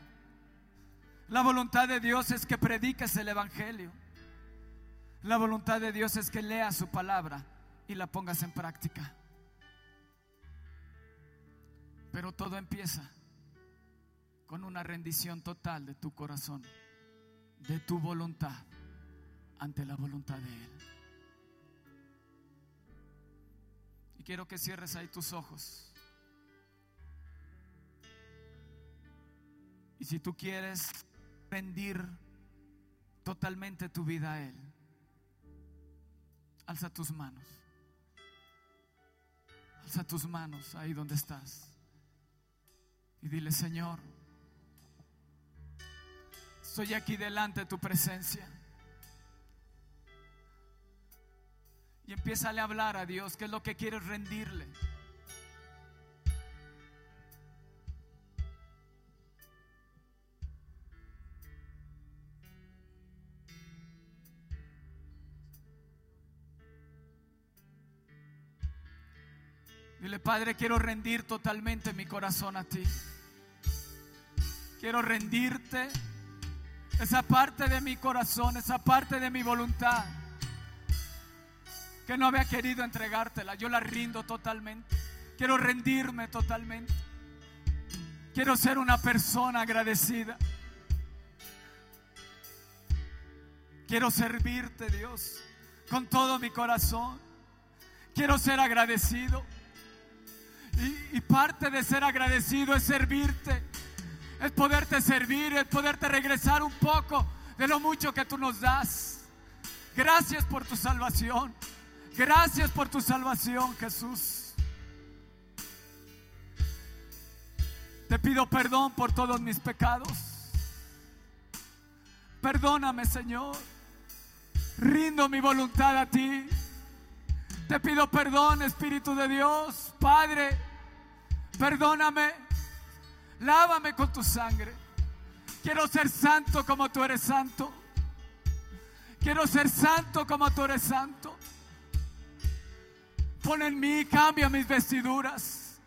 Speaker 2: La voluntad de Dios es que prediques el Evangelio. La voluntad de Dios es que leas su palabra y la pongas en práctica. Pero todo empieza con una rendición total de tu corazón, de tu voluntad ante la voluntad de Él. Quiero que cierres ahí tus ojos. Y si tú quieres rendir totalmente tu vida a Él, alza tus manos. Alza tus manos ahí donde estás. Y dile, Señor, estoy aquí delante de tu presencia. Y empieza a hablar a Dios, qué es lo que quieres rendirle. Dile, Padre, quiero rendir totalmente mi corazón a ti. Quiero rendirte esa parte de mi corazón, esa parte de mi voluntad que no había querido entregártela. Yo la rindo totalmente. Quiero rendirme totalmente. Quiero ser una persona agradecida. Quiero servirte, Dios, con todo mi corazón. Quiero ser agradecido. Y, parte de ser agradecido es servirte. Es poderte servir, es poderte regresar un poco de lo mucho que tú nos das. Gracias por tu salvación. Gracias por tu salvación, Jesús. Te pido perdón por todos mis pecados. Perdóname, Señor. Rindo mi voluntad a ti. Te pido perdón, Espíritu de Dios. Padre, perdóname. Lávame con tu sangre. Quiero ser santo como tú eres santo. Quiero ser santo como tú eres santo. Pon en mí, cambia mis vestiduras.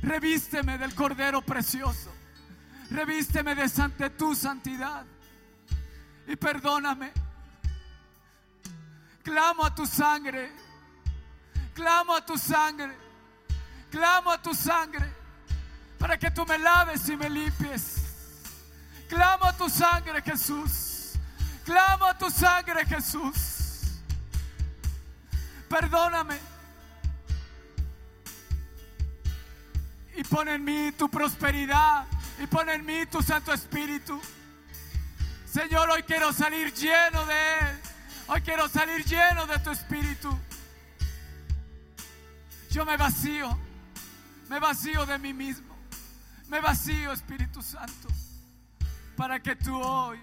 Speaker 2: Revísteme del Cordero precioso. Revísteme de sante, tu santidad. Y perdóname. Clamo a tu sangre. Clamo a tu sangre. Clamo a tu sangre. Para que tú me laves y me limpies. Clamo a tu sangre, Jesús. Clamo a tu sangre, Jesús. Perdóname. Y pon en mí tu prosperidad. Y pon en mí tu Santo Espíritu. Señor, hoy quiero salir lleno de Él. Hoy quiero salir lleno de tu Espíritu. Yo me vacío. Me vacío de mí mismo. Me vacío, Espíritu Santo. Para que tú hoy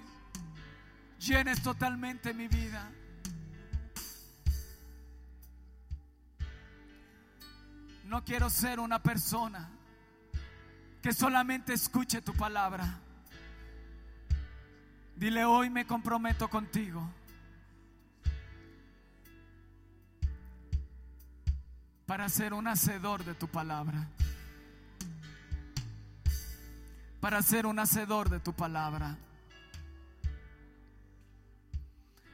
Speaker 2: llenes totalmente mi vida. No quiero ser una persona que solamente escuche tu palabra. Dile, hoy me comprometo contigo. Para ser un hacedor de tu palabra. Para ser un hacedor de tu palabra.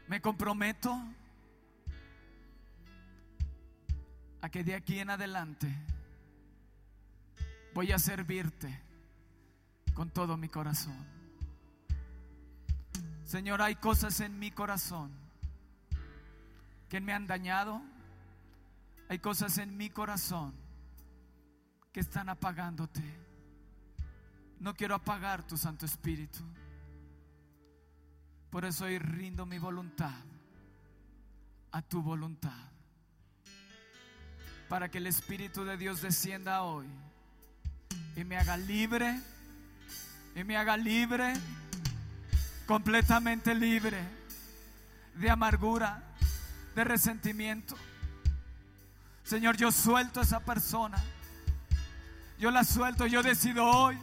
Speaker 2: Me comprometo a que de aquí en adelante voy a servirte con todo mi corazón. Señor, hay cosas en mi corazón que me han dañado. Hay cosas en mi corazón que están apagándote. No quiero apagar tu Santo Espíritu. Por eso hoy rindo mi voluntad a tu voluntad. Para que el Espíritu de Dios descienda hoy y me haga libre, y me haga libre, completamente libre de amargura, de resentimiento. Señor, yo suelto a esa persona. Yo la suelto, yo decido hoy.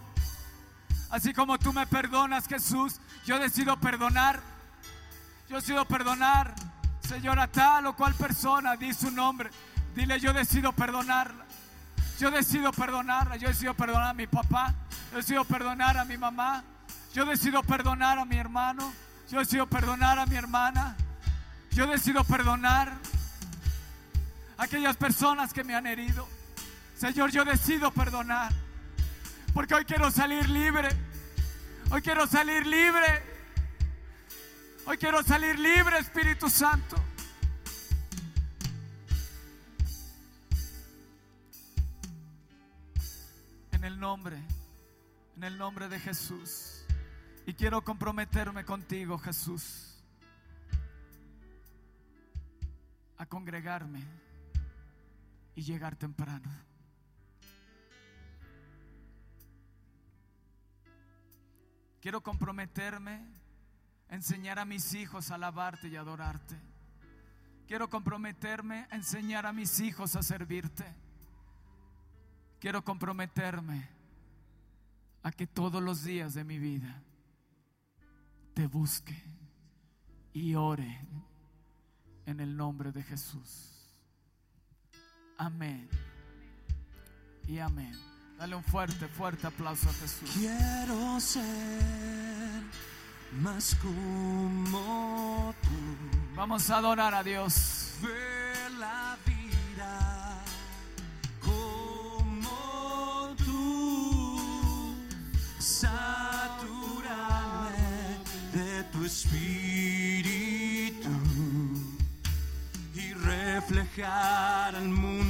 Speaker 2: Así como tú me perdonas, Jesús, yo decido perdonar. Yo decido perdonar, Señor, a tal o cual persona, di su nombre. Dile, yo decido perdonarla. Yo decido perdonarla. Yo decido perdonar a mi papá. Yo decido perdonar a mi mamá. Yo decido perdonar a mi hermano. Yo decido perdonar a mi hermana. Yo decido perdonar a aquellas personas que me han herido. Señor, yo decido perdonar. Porque hoy quiero salir libre. Hoy quiero salir libre. Hoy quiero salir libre, Espíritu Santo. El nombre, en el nombre de Jesús. Y quiero comprometerme contigo, Jesús, a congregarme y llegar temprano. Quiero comprometerme a enseñar a mis hijos a alabarte y adorarte. Quiero comprometerme a enseñar a mis hijos a servirte. Quiero comprometerme a que todos los días de mi vida te busque y ore en el nombre de Jesús. Amén y amén. Dale un fuerte, fuerte aplauso a Jesús.
Speaker 3: Quiero ser más como tú.
Speaker 2: Vamos a adorar a Dios.
Speaker 3: Espíritu y reflejar al mundo